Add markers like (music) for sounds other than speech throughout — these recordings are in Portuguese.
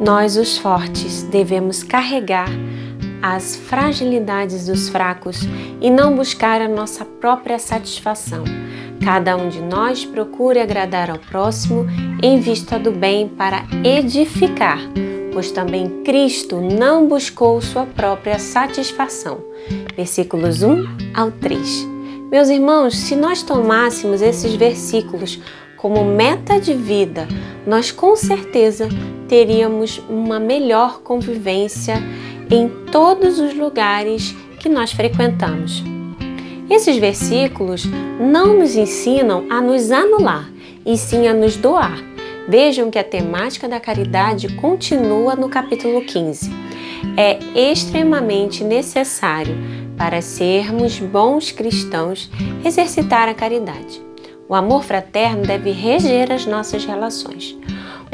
Nós, os fortes, devemos carregar as fragilidades dos fracos e não buscar a nossa própria satisfação. Cada um de nós procure agradar ao próximo em vista do bem para edificar, pois também Cristo não buscou sua própria satisfação. Versículos 1 ao 3. Meus irmãos, se nós tomássemos esses versículos como meta de vida, nós com certeza teríamos uma melhor convivência em todos os lugares que nós frequentamos. Esses versículos não nos ensinam a nos anular, e sim a nos doar. Vejam que a temática da caridade continua no capítulo 15. É extremamente necessário para sermos bons cristãos exercitar a caridade. O amor fraterno deve reger as nossas relações.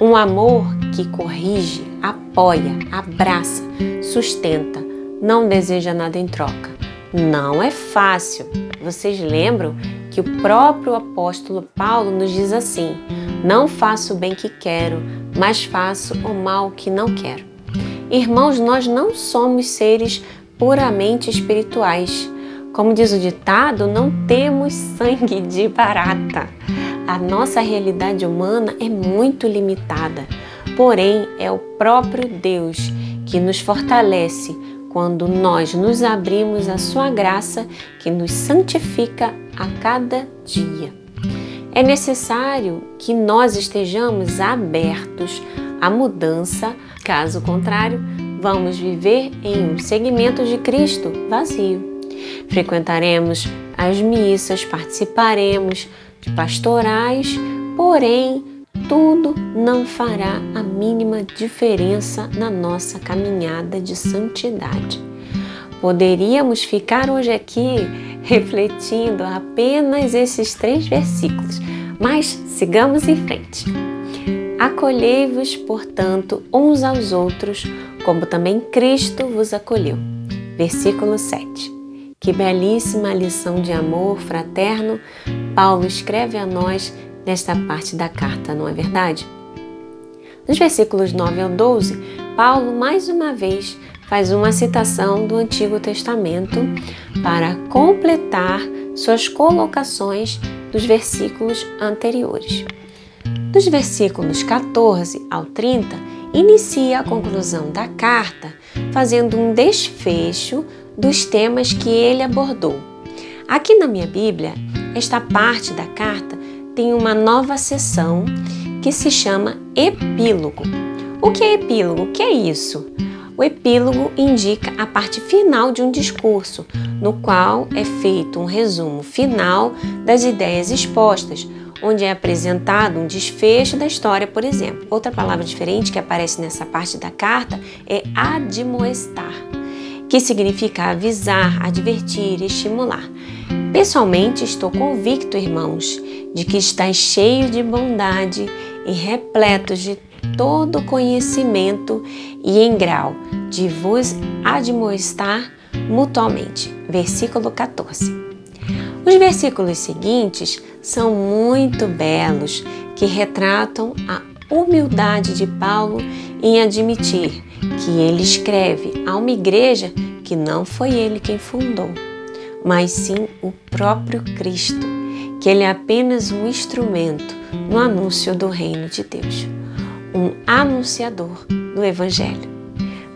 Um amor que corrige, apoia, abraça, sustenta, não deseja nada em troca. Não é fácil. Vocês lembram que o próprio apóstolo Paulo nos diz assim: Não faço o bem que quero, mas faço o mal que não quero. Irmãos, nós não somos seres puramente espirituais. Como diz o ditado, não temos (laughs) sangue de barata. A nossa realidade humana é muito limitada, porém é o próprio Deus que nos fortalece quando nós nos abrimos à Sua graça que nos santifica a cada dia. É necessário que nós estejamos abertos à mudança, caso contrário, vamos viver em um segmento de Cristo vazio. Frequentaremos as missas, participaremos de pastorais, porém, tudo não fará a mínima diferença na nossa caminhada de santidade. Poderíamos ficar hoje aqui refletindo apenas esses três versículos, mas sigamos em frente. Acolhei-vos, portanto, uns aos outros, como também Cristo vos acolheu. Versículo 7. Que belíssima lição de amor fraterno Paulo escreve a nós nesta parte da carta, não é verdade? Nos versículos 9 ao 12, Paulo mais uma vez faz uma citação do Antigo Testamento para completar suas colocações dos versículos anteriores. Dos versículos 14 ao 30, inicia a conclusão da carta fazendo um desfecho dos temas que ele abordou. Aqui na minha Bíblia, esta parte da carta tem uma nova seção que se chama epílogo. O que é epílogo? O que é isso? O epílogo indica a parte final de um discurso, no qual é feito um resumo final das ideias expostas, onde é apresentado um desfecho da história, por exemplo. Outra palavra diferente que aparece nessa parte da carta é admoestar que significa avisar, advertir, estimular. Pessoalmente, estou convicto, irmãos, de que está cheio de bondade e repleto de todo conhecimento e em grau de vos admoestar mutuamente. Versículo 14. Os versículos seguintes são muito belos, que retratam a humildade de Paulo em admitir que ele escreve a uma igreja que não foi ele quem fundou, mas sim o próprio Cristo, que ele é apenas um instrumento no anúncio do reino de Deus, um anunciador do Evangelho.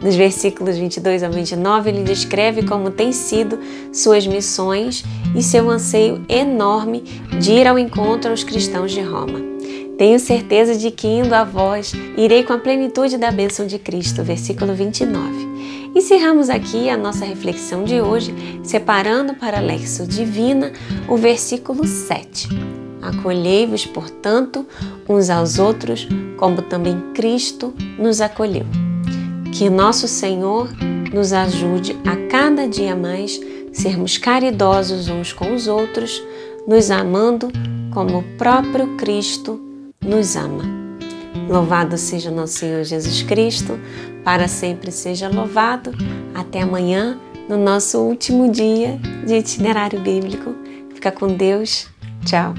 Nos versículos 22 ao 29, ele descreve como têm sido suas missões e seu anseio enorme de ir ao encontro aos cristãos de Roma. Tenho certeza de que indo a vós, irei com a plenitude da bênção de Cristo. Versículo 29. Encerramos aqui a nossa reflexão de hoje, separando para a Lexo Divina o versículo 7. Acolhei-vos, portanto, uns aos outros, como também Cristo nos acolheu. Que nosso Senhor nos ajude a cada dia mais sermos caridosos uns com os outros, nos amando como o próprio Cristo nos ama. Louvado seja nosso Senhor Jesus Cristo, para sempre seja louvado. Até amanhã, no nosso último dia de itinerário bíblico. Fica com Deus. Tchau.